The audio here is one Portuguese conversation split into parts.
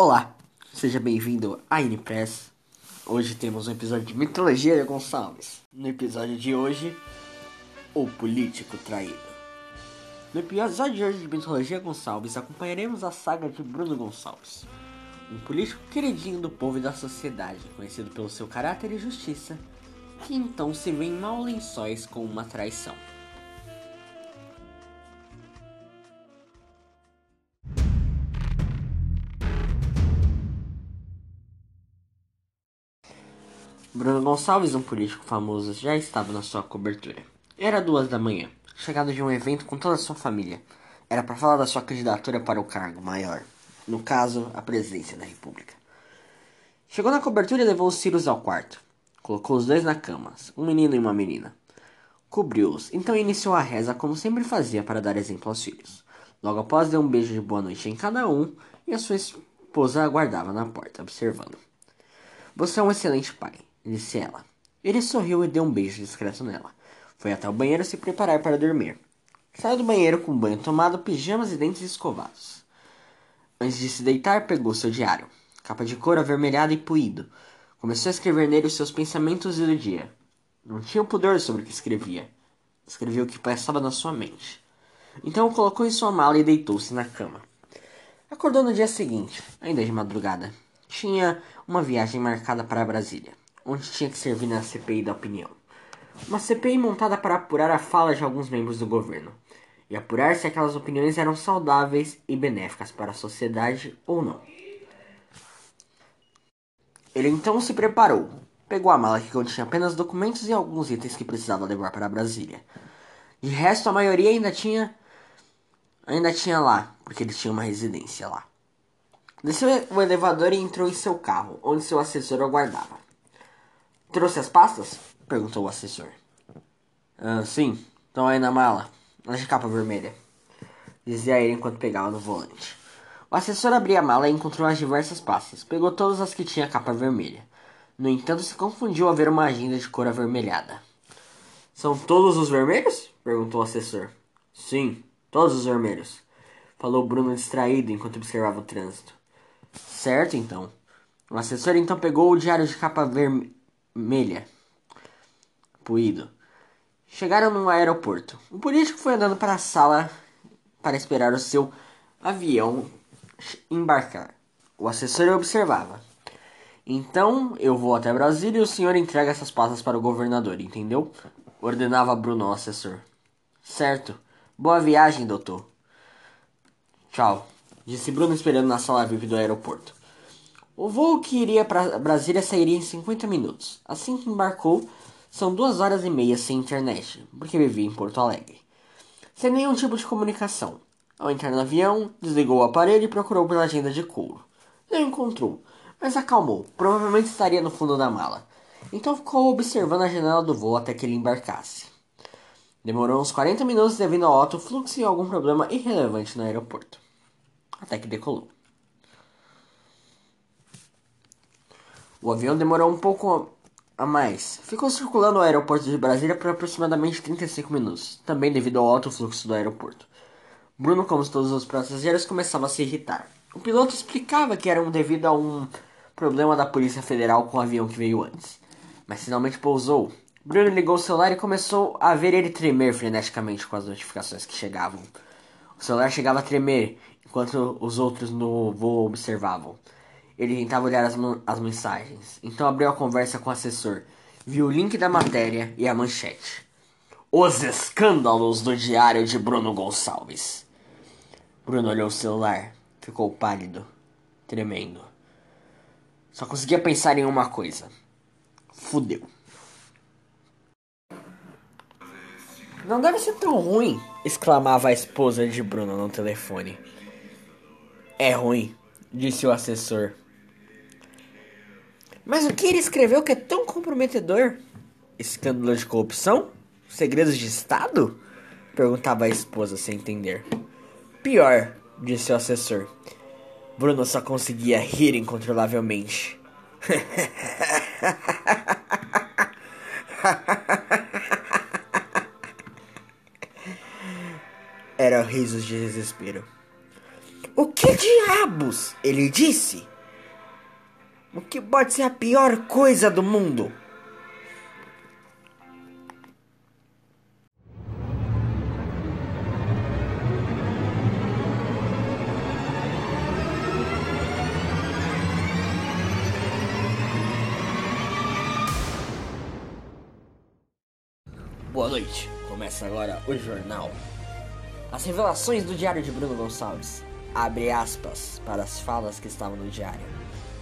Olá, seja bem-vindo à Unipress. Hoje temos um episódio de Mitologia de Gonçalves. No episódio de hoje, o político traído. No episódio de hoje de Mitologia Gonçalves, acompanharemos a saga de Bruno Gonçalves, um político queridinho do povo e da sociedade, conhecido pelo seu caráter e justiça, que então se vê em maus lençóis com uma traição. Bruno Gonçalves, um político famoso, já estava na sua cobertura. Era duas da manhã, chegado de um evento com toda a sua família. Era para falar da sua candidatura para o cargo maior, no caso, a presidência da República. Chegou na cobertura e levou os Círios ao quarto. Colocou os dois na cama, um menino e uma menina. Cobriu-os, então iniciou a reza como sempre fazia para dar exemplo aos filhos. Logo após, deu um beijo de boa noite em cada um e a sua esposa aguardava na porta, observando. Você é um excelente pai disse ela. Ele sorriu e deu um beijo discreto nela. Foi até o banheiro se preparar para dormir. Saiu do banheiro com banho tomado, pijamas e dentes escovados. Antes de se deitar, pegou seu diário, capa de cor avermelhada e puído. Começou a escrever nele os seus pensamentos do dia. Não tinha pudor sobre o que escrevia. Escrevia o que passava na sua mente. Então o colocou em sua mala e deitou-se na cama. Acordou no dia seguinte, ainda de madrugada. Tinha uma viagem marcada para Brasília onde tinha que servir na CPI da opinião. Uma CPI montada para apurar a fala de alguns membros do governo e apurar se aquelas opiniões eram saudáveis e benéficas para a sociedade ou não. Ele então se preparou, pegou a mala que continha apenas documentos e alguns itens que precisava levar para Brasília. De resto, a maioria ainda tinha ainda tinha lá, porque ele tinha uma residência lá. Desceu o elevador e entrou em seu carro, onde seu assessor aguardava. Trouxe as pastas? Perguntou o assessor. Ah, sim, estão aí na mala, na capa vermelha. Dizia ele enquanto pegava no volante. O assessor abriu a mala e encontrou as diversas pastas. Pegou todas as que tinha capa vermelha. No entanto, se confundiu ao ver uma agenda de cor avermelhada. São todos os vermelhos? perguntou o assessor. Sim, todos os vermelhos. Falou Bruno distraído enquanto observava o trânsito. Certo, então. O assessor então pegou o diário de capa vermelha Melha. Puído. Chegaram no aeroporto. O político foi andando para a sala para esperar o seu avião embarcar. O assessor observava. Então eu vou até Brasília e o senhor entrega essas pastas para o governador, entendeu? Ordenava Bruno ao assessor. Certo. Boa viagem, doutor. Tchau, disse Bruno esperando na sala VIP do aeroporto. O voo que iria para Brasília sairia em 50 minutos. Assim que embarcou, são duas horas e meia sem internet, porque vivia em Porto Alegre. Sem nenhum tipo de comunicação. Ao entrar no avião, desligou o aparelho e procurou pela agenda de couro. Não encontrou, mas acalmou. Provavelmente estaria no fundo da mala. Então ficou observando a janela do voo até que ele embarcasse. Demorou uns 40 minutos devido ao alto fluxo e algum problema irrelevante no aeroporto. Até que decolou. O avião demorou um pouco a mais. Ficou circulando o aeroporto de Brasília por aproximadamente 35 minutos, também devido ao alto fluxo do aeroporto. Bruno, como todos os passageiros, começava a se irritar. O piloto explicava que era um devido a um problema da Polícia Federal com o avião que veio antes. Mas finalmente pousou. Bruno ligou o celular e começou a ver ele tremer freneticamente com as notificações que chegavam. O celular chegava a tremer enquanto os outros no voo observavam. Ele tentava olhar as, as mensagens. Então abriu a conversa com o assessor. Viu o link da matéria e a manchete. Os escândalos do diário de Bruno Gonçalves. Bruno olhou o celular. Ficou pálido, tremendo. Só conseguia pensar em uma coisa. Fudeu. Não deve ser tão ruim, exclamava a esposa de Bruno no telefone. É ruim, disse o assessor. Mas o que ele escreveu que é tão comprometedor? Escândalo de corrupção? Segredos de Estado? Perguntava a esposa sem entender. Pior, disse o assessor. Bruno só conseguia rir incontrolavelmente. Era risos de desespero. O que diabos? Ele disse. O que pode ser a pior coisa do mundo? Boa noite. Começa agora o jornal. As revelações do diário de Bruno Gonçalves. Abre aspas para as falas que estavam no diário.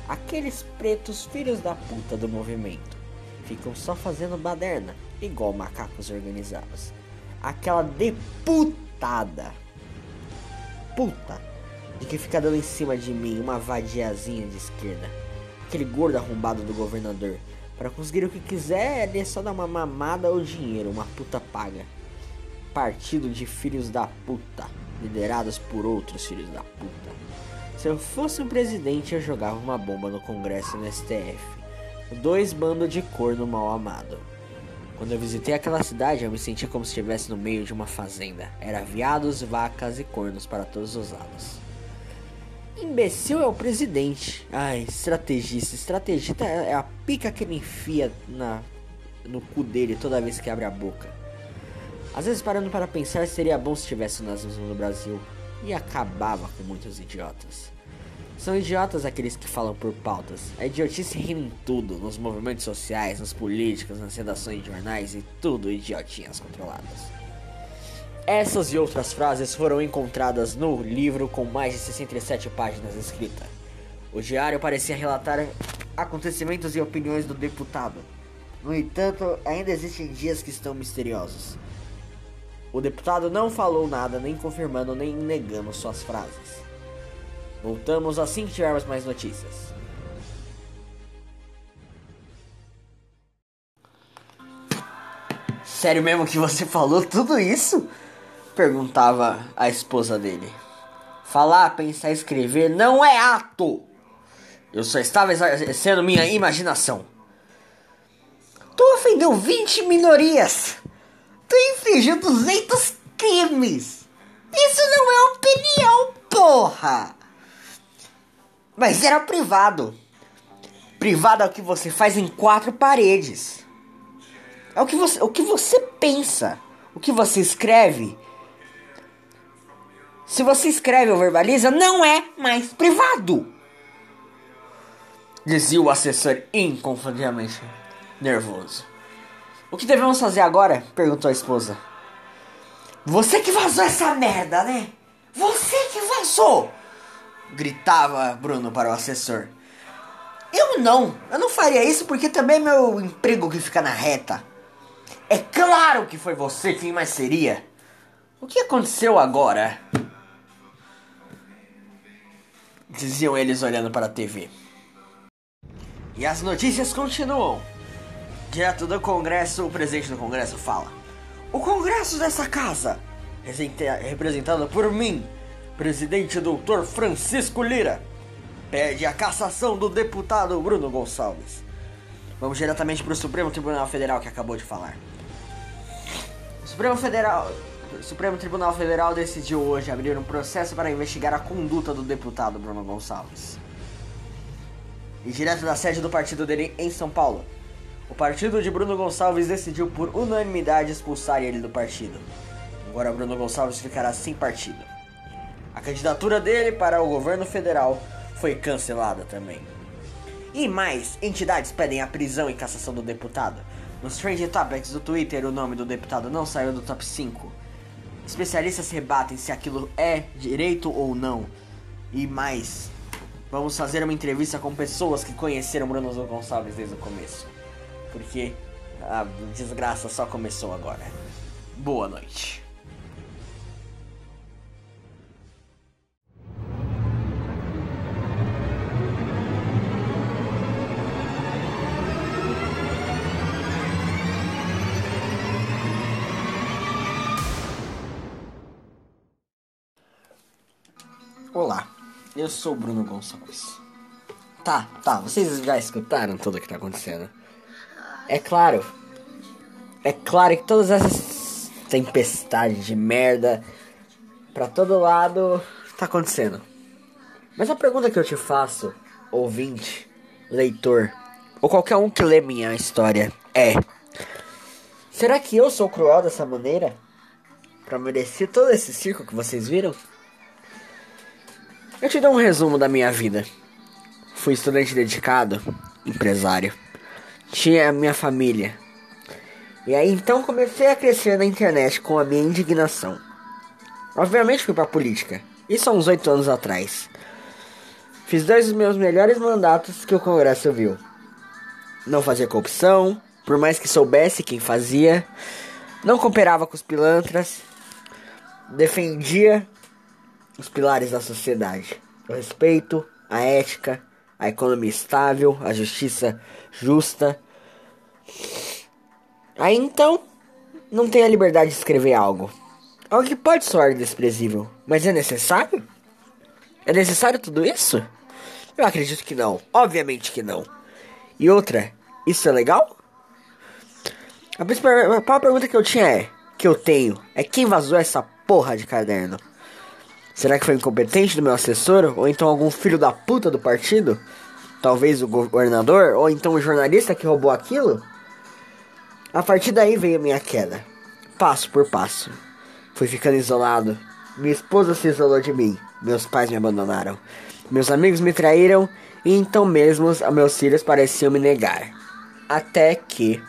Aqueles pretos filhos da puta do movimento ficam só fazendo baderna, igual macacos organizados. Aquela deputada puta de que fica dando em cima de mim uma vadiazinha de esquerda. Aquele gordo arrombado do governador. Para conseguir o que quiser, é só dar uma mamada ou dinheiro, uma puta paga. Partido de filhos da puta, liderados por outros filhos da puta. Se eu fosse um presidente, eu jogava uma bomba no Congresso e no STF. Dois bandos de corno mal amado. Quando eu visitei aquela cidade, eu me sentia como se estivesse no meio de uma fazenda. Era viados, vacas e cornos para todos os lados. Imbecil é o presidente. Ai, estrategista. Estrategista é a pica que ele enfia na, no cu dele toda vez que abre a boca. Às vezes, parando para pensar, seria bom se tivesse o nazismo no Brasil. E acabava com muitos idiotas. São idiotas aqueles que falam por pautas. A idiotice rima em tudo, nos movimentos sociais, nos políticos, nas redações de jornais e tudo idiotinhas controladas. Essas e outras frases foram encontradas no livro com mais de 67 páginas escritas. O diário parecia relatar acontecimentos e opiniões do deputado. No entanto, ainda existem dias que estão misteriosos. O deputado não falou nada, nem confirmando nem negando suas frases. Voltamos assim que tivermos mais notícias. Sério mesmo que você falou tudo isso? Perguntava a esposa dele. Falar, pensar, escrever não é ato. Eu só estava exercendo minha imaginação. Tu ofendeu 20 minorias. Tu infligiu 200 crimes. Isso não é opinião, porra. Mas era privado. Privado é o que você faz em quatro paredes. É o que você, o que você pensa, o que você escreve. Se você escreve ou verbaliza, não é mais privado. Dizia o assessor inconfundivelmente nervoso. O que devemos fazer agora? perguntou a esposa. Você que vazou essa merda, né? Você que vazou! Gritava Bruno para o assessor. Eu não, eu não faria isso porque também é meu emprego que fica na reta. É claro que foi você, quem mais seria? O que aconteceu agora? Diziam eles olhando para a TV. E as notícias continuam. Direto do Congresso, o presidente do Congresso fala: O Congresso dessa casa, representado por mim, presidente doutor Francisco Lira, pede a cassação do deputado Bruno Gonçalves. Vamos diretamente para o Supremo Tribunal Federal que acabou de falar. O Supremo Federal, o Supremo Tribunal Federal decidiu hoje abrir um processo para investigar a conduta do deputado Bruno Gonçalves. E direto da sede do partido dele em São Paulo, o partido de Bruno Gonçalves decidiu por unanimidade expulsar ele do partido. Agora Bruno Gonçalves ficará sem partido. A candidatura dele para o governo federal foi cancelada também. E mais, entidades pedem a prisão e cassação do deputado. Nos Trending Topics do Twitter, o nome do deputado não saiu do top 5. Especialistas rebatem se aquilo é direito ou não. E mais, vamos fazer uma entrevista com pessoas que conheceram Bruno Gonçalves desde o começo. Porque a desgraça só começou agora. Boa noite. Olá, eu sou o Bruno Gonçalves. Tá, tá, vocês já escutaram tudo o que tá acontecendo. É claro, é claro que todas essas tempestades de merda pra todo lado tá acontecendo. Mas a pergunta que eu te faço, ouvinte, leitor, ou qualquer um que lê minha história, é: Será que eu sou cruel dessa maneira? Pra merecer todo esse circo que vocês viram? Eu te dou um resumo da minha vida. Fui estudante dedicado, empresário. Tinha a minha família. E aí então comecei a crescer na internet com a minha indignação. Obviamente fui pra política. Isso há uns oito anos atrás. Fiz dois dos meus melhores mandatos que o Congresso viu. Não fazia corrupção, por mais que soubesse quem fazia. Não cooperava com os pilantras. Defendia os pilares da sociedade: o respeito, a ética, a economia estável, a justiça justa. Aí então, não tem a liberdade de escrever algo. Algo que pode soar desprezível, mas é necessário? É necessário tudo isso? Eu acredito que não. Obviamente que não. E outra, isso é legal? A principal pergunta que eu tinha é, que eu tenho, é quem vazou essa porra de caderno? Será que foi incompetente do meu assessor? Ou então algum filho da puta do partido? Talvez o governador? Ou então o jornalista que roubou aquilo? A partir daí veio minha queda. Passo por passo. Fui ficando isolado. Minha esposa se isolou de mim. Meus pais me abandonaram. Meus amigos me traíram. E então mesmo meus filhos pareciam me negar. Até que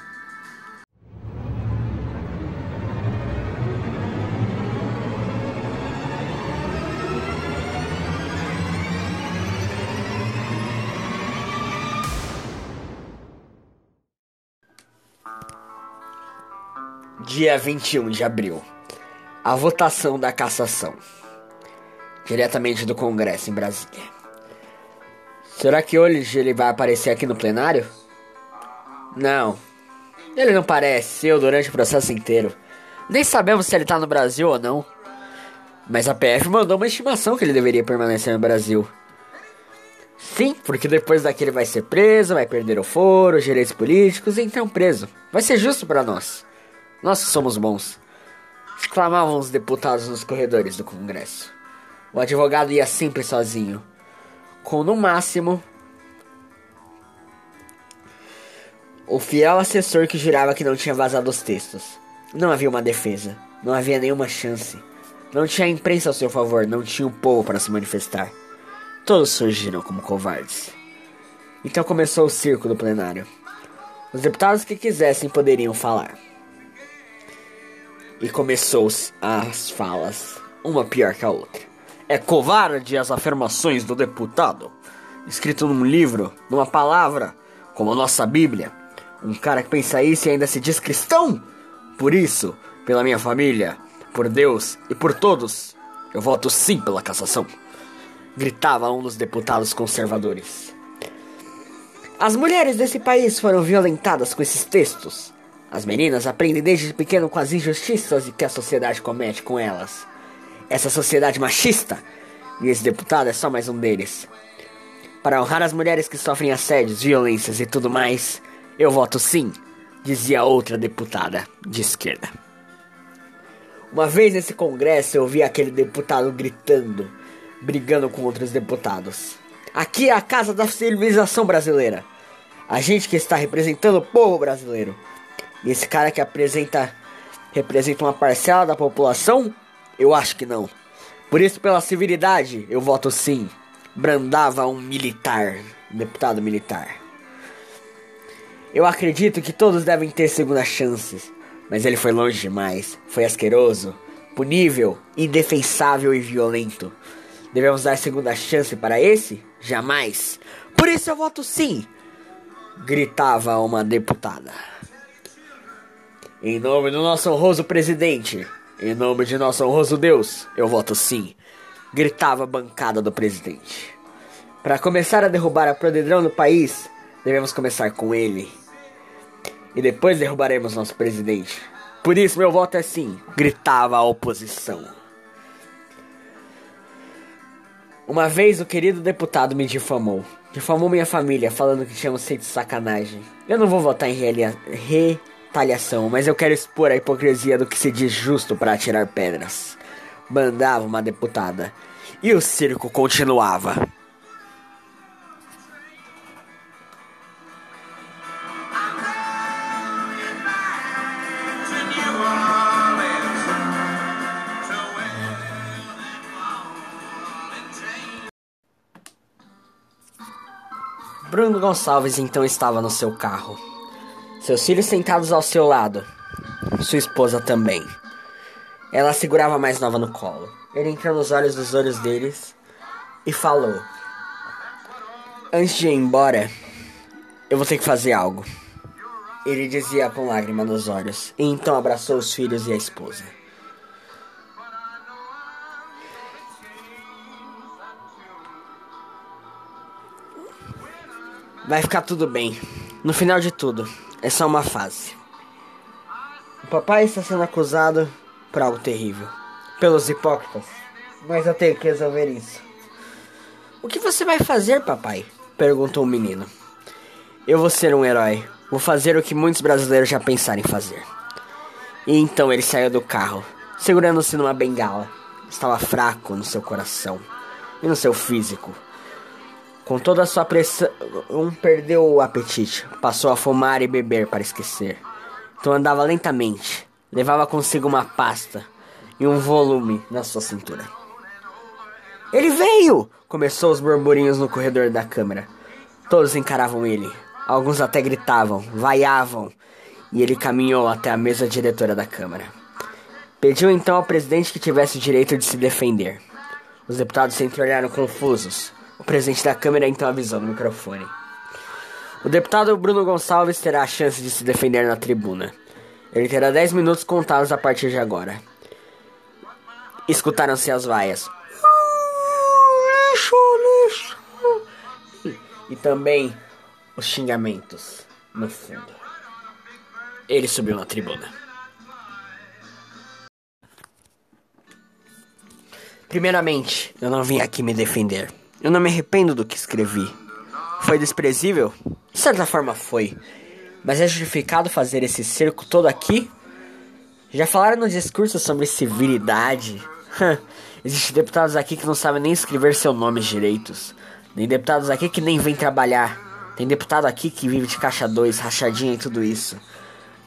dia 21 de abril. A votação da cassação. Diretamente do Congresso em Brasília. Será que hoje ele vai aparecer aqui no plenário? Não. Ele não pareceu durante o processo inteiro. Nem sabemos se ele tá no Brasil ou não. Mas a PF mandou uma estimação que ele deveria permanecer no Brasil. Sim, porque depois daqui ele vai ser preso, vai perder o foro, os direitos políticos, então preso. Vai ser justo para nós. Nós somos bons. Exclamavam os deputados nos corredores do Congresso. O advogado ia sempre sozinho, com no máximo o fiel assessor que jurava que não tinha vazado os textos. Não havia uma defesa, não havia nenhuma chance. Não tinha imprensa ao seu favor, não tinha o povo para se manifestar. Todos surgiram como covardes. Então começou o circo do plenário. Os deputados que quisessem poderiam falar. E começou as falas, uma pior que a outra. É covarde as afirmações do deputado, escrito num livro, numa palavra, como a nossa Bíblia. Um cara que pensa isso e ainda se diz cristão? Por isso, pela minha família, por Deus e por todos, eu voto sim pela cassação. Gritava um dos deputados conservadores. As mulheres desse país foram violentadas com esses textos. As meninas aprendem desde pequeno com as injustiças que a sociedade comete com elas. Essa sociedade machista, e esse deputado é só mais um deles. Para honrar as mulheres que sofrem assédios, violências e tudo mais, eu voto sim, dizia outra deputada de esquerda. Uma vez nesse congresso eu vi aquele deputado gritando, brigando com outros deputados. Aqui é a casa da civilização brasileira. A gente que está representando o povo brasileiro. Esse cara que apresenta representa uma parcela da população? Eu acho que não. Por isso, pela civilidade, eu voto sim. Brandava um militar, um deputado militar. Eu acredito que todos devem ter segunda chances, mas ele foi longe demais. Foi asqueroso, punível, indefensável e violento. Devemos dar segunda chance para esse? Jamais. Por isso eu voto sim, gritava uma deputada. Em nome do nosso honroso presidente, em nome de nosso honroso Deus, eu voto sim, gritava a bancada do presidente. Para começar a derrubar a podridão do país, devemos começar com ele. E depois derrubaremos nosso presidente. Por isso meu voto é sim, gritava a oposição. Uma vez o querido deputado me difamou. Difamou minha família, falando que tínhamos feito sacanagem. Eu não vou votar em re retaliação, mas eu quero expor a hipocrisia do que se diz justo para atirar pedras. Mandava uma deputada. E o circo continuava. Bruno Gonçalves então estava no seu carro. Seus filhos sentados ao seu lado. Sua esposa também. Ela segurava a mais nova no colo. Ele entrou nos olhos dos olhos deles e falou: Antes de ir embora, eu vou ter que fazer algo. Ele dizia com lágrima nos olhos, e então abraçou os filhos e a esposa. Vai ficar tudo bem. No final de tudo, é só uma fase. O papai está sendo acusado por algo terrível. Pelos hipócritas. Mas eu tenho que resolver isso. O que você vai fazer, papai? Perguntou o menino. Eu vou ser um herói. Vou fazer o que muitos brasileiros já pensaram em fazer. E então ele saiu do carro, segurando-se numa bengala. Estava fraco no seu coração e no seu físico. Com toda a sua pressão, perdeu o apetite. Passou a fumar e beber para esquecer. Então andava lentamente. Levava consigo uma pasta e um volume na sua cintura. Ele veio! Começou os burburinhos no corredor da câmara. Todos encaravam ele. Alguns até gritavam, vaiavam, e ele caminhou até a mesa diretora da Câmara. Pediu então ao presidente que tivesse o direito de se defender. Os deputados se entreolharam confusos. O presidente da Câmara então avisou no microfone. O deputado Bruno Gonçalves terá a chance de se defender na tribuna. Ele terá 10 minutos contados a partir de agora. Escutaram-se as vaias. E também os xingamentos no fundo. Ele subiu na tribuna. Primeiramente, eu não vim aqui me defender. Eu não me arrependo do que escrevi. Foi desprezível? De certa forma foi. Mas é justificado fazer esse cerco todo aqui? Já falaram no discurso sobre civilidade? Existem deputados aqui que não sabem nem escrever seu nome direitos. Nem deputados aqui que nem vêm trabalhar. Tem deputado aqui que vive de caixa 2, rachadinha e tudo isso.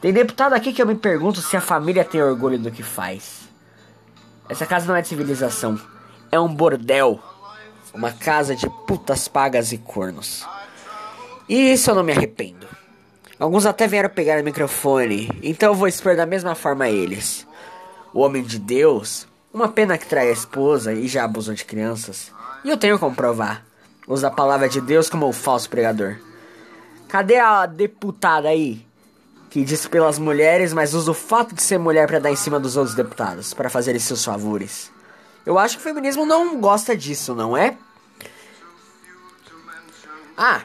Tem deputado aqui que eu me pergunto se a família tem orgulho do que faz. Essa casa não é de civilização. É um bordel. Uma casa de putas pagas e cornos. E isso eu não me arrependo. Alguns até vieram pegar o microfone, então eu vou expor da mesma forma a eles. O homem de Deus, uma pena que trai a esposa e já abusou de crianças. E eu tenho como provar usa a palavra de Deus como o falso pregador. Cadê a deputada aí? Que diz pelas mulheres, mas usa o fato de ser mulher para dar em cima dos outros deputados, para fazer seus favores. Eu acho que o feminismo não gosta disso, não é? Ah,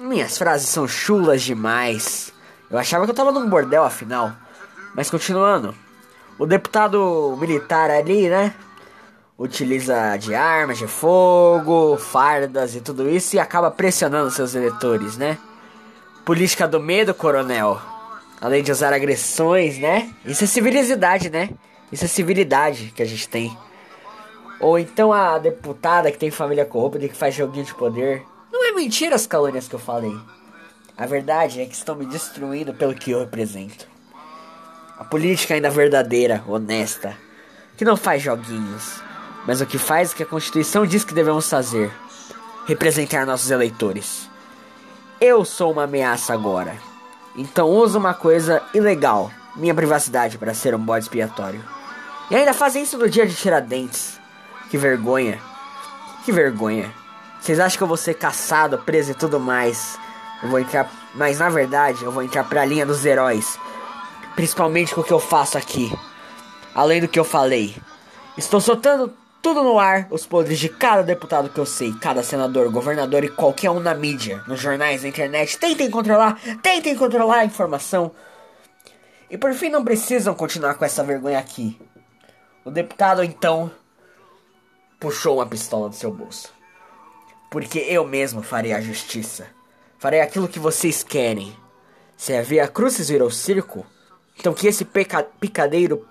minhas frases são chulas demais. Eu achava que eu tava num bordel afinal. Mas continuando. O deputado militar ali, né? utiliza de armas de fogo, fardas e tudo isso e acaba pressionando seus eleitores, né? Política do medo, coronel. Além de usar agressões, né? Isso é civilidade, né? Isso é civilidade que a gente tem. Ou então a deputada que tem família corrupta e que faz joguinho de poder. Não é mentira as calúnias que eu falei. A verdade é que estão me destruindo pelo que eu represento. A política ainda verdadeira, honesta, que não faz joguinhos, mas o que faz o que a Constituição diz que devemos fazer: representar nossos eleitores. Eu sou uma ameaça agora. Então uso uma coisa ilegal, minha privacidade, para ser um bode expiatório. E ainda fazem isso no dia de Tiradentes. Que vergonha. Que vergonha. Vocês acham que eu vou ser caçado, preso e tudo mais? Eu vou entrar. Mas na verdade, eu vou entrar pra linha dos heróis. Principalmente com o que eu faço aqui. Além do que eu falei. Estou soltando tudo no ar, os podres de cada deputado que eu sei, cada senador, governador e qualquer um na mídia, nos jornais, na internet. Tentem controlar, tentem controlar a informação. E por fim, não precisam continuar com essa vergonha aqui. O deputado então puxou uma pistola do seu bolso. Porque eu mesmo farei a justiça. Farei aquilo que vocês querem. Se a Via Crucis virou circo, então que esse picadeiro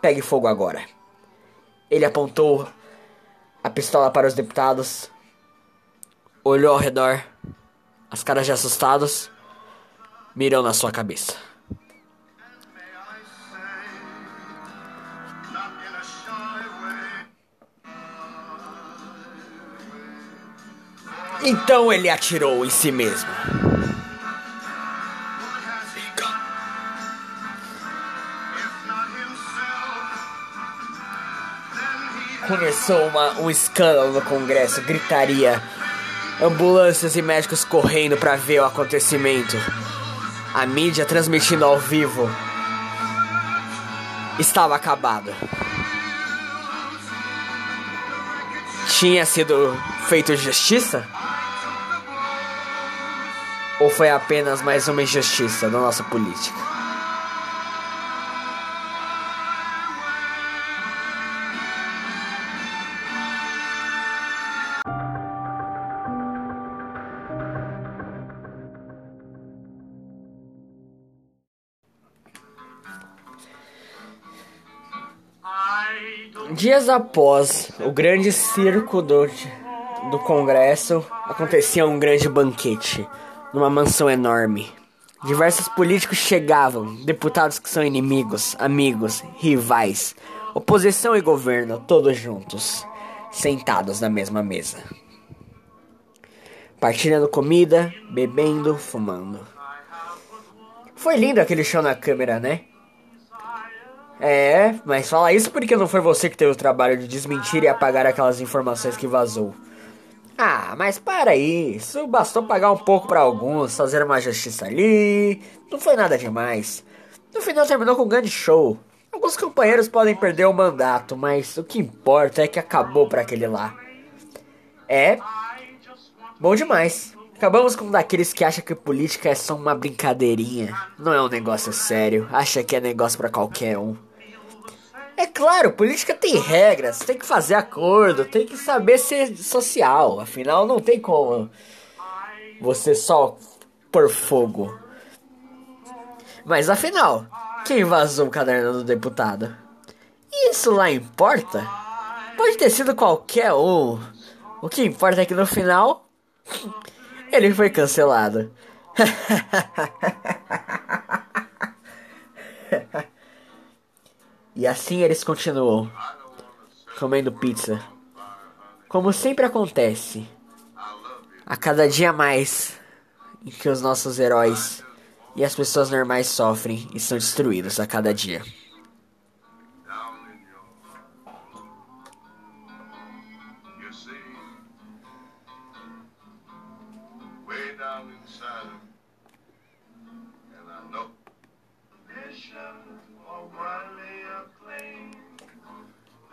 pegue fogo agora. Ele apontou a pistola para os deputados, olhou ao redor, as caras de assustados mirou na sua cabeça. Então ele atirou em si mesmo. Começou uma, um escândalo no Congresso, gritaria, ambulâncias e médicos correndo para ver o acontecimento. A mídia transmitindo ao vivo estava acabada. Tinha sido feito justiça? Ou foi apenas mais uma injustiça da nossa política? Dias após o grande circo do, do Congresso, acontecia um grande banquete numa mansão enorme. Diversos políticos chegavam, deputados que são inimigos, amigos, rivais, oposição e governo, todos juntos, sentados na mesma mesa. Partilhando comida, bebendo, fumando. Foi lindo aquele show na câmera, né? É, mas fala isso porque não foi você que teve o trabalho de desmentir e apagar aquelas informações que vazou. Ah, mas para isso bastou pagar um pouco para alguns, fazer uma justiça ali, não foi nada demais. No final terminou com um grande show. Alguns companheiros podem perder o mandato, mas o que importa é que acabou para aquele lá. É bom demais. Acabamos com um daqueles que acha que política é só uma brincadeirinha. Não é um negócio sério. Acha que é negócio para qualquer um. É claro, política tem regras, tem que fazer acordo, tem que saber ser social. Afinal, não tem como você só por fogo. Mas afinal, quem vazou o caderno do deputado? Isso lá importa? Pode ter sido qualquer um. O que importa é que no final ele foi cancelado. E assim eles continuam, comendo pizza. Como sempre acontece, a cada dia mais em que os nossos heróis e as pessoas normais sofrem e são destruídos a cada dia.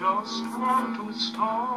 just want to start.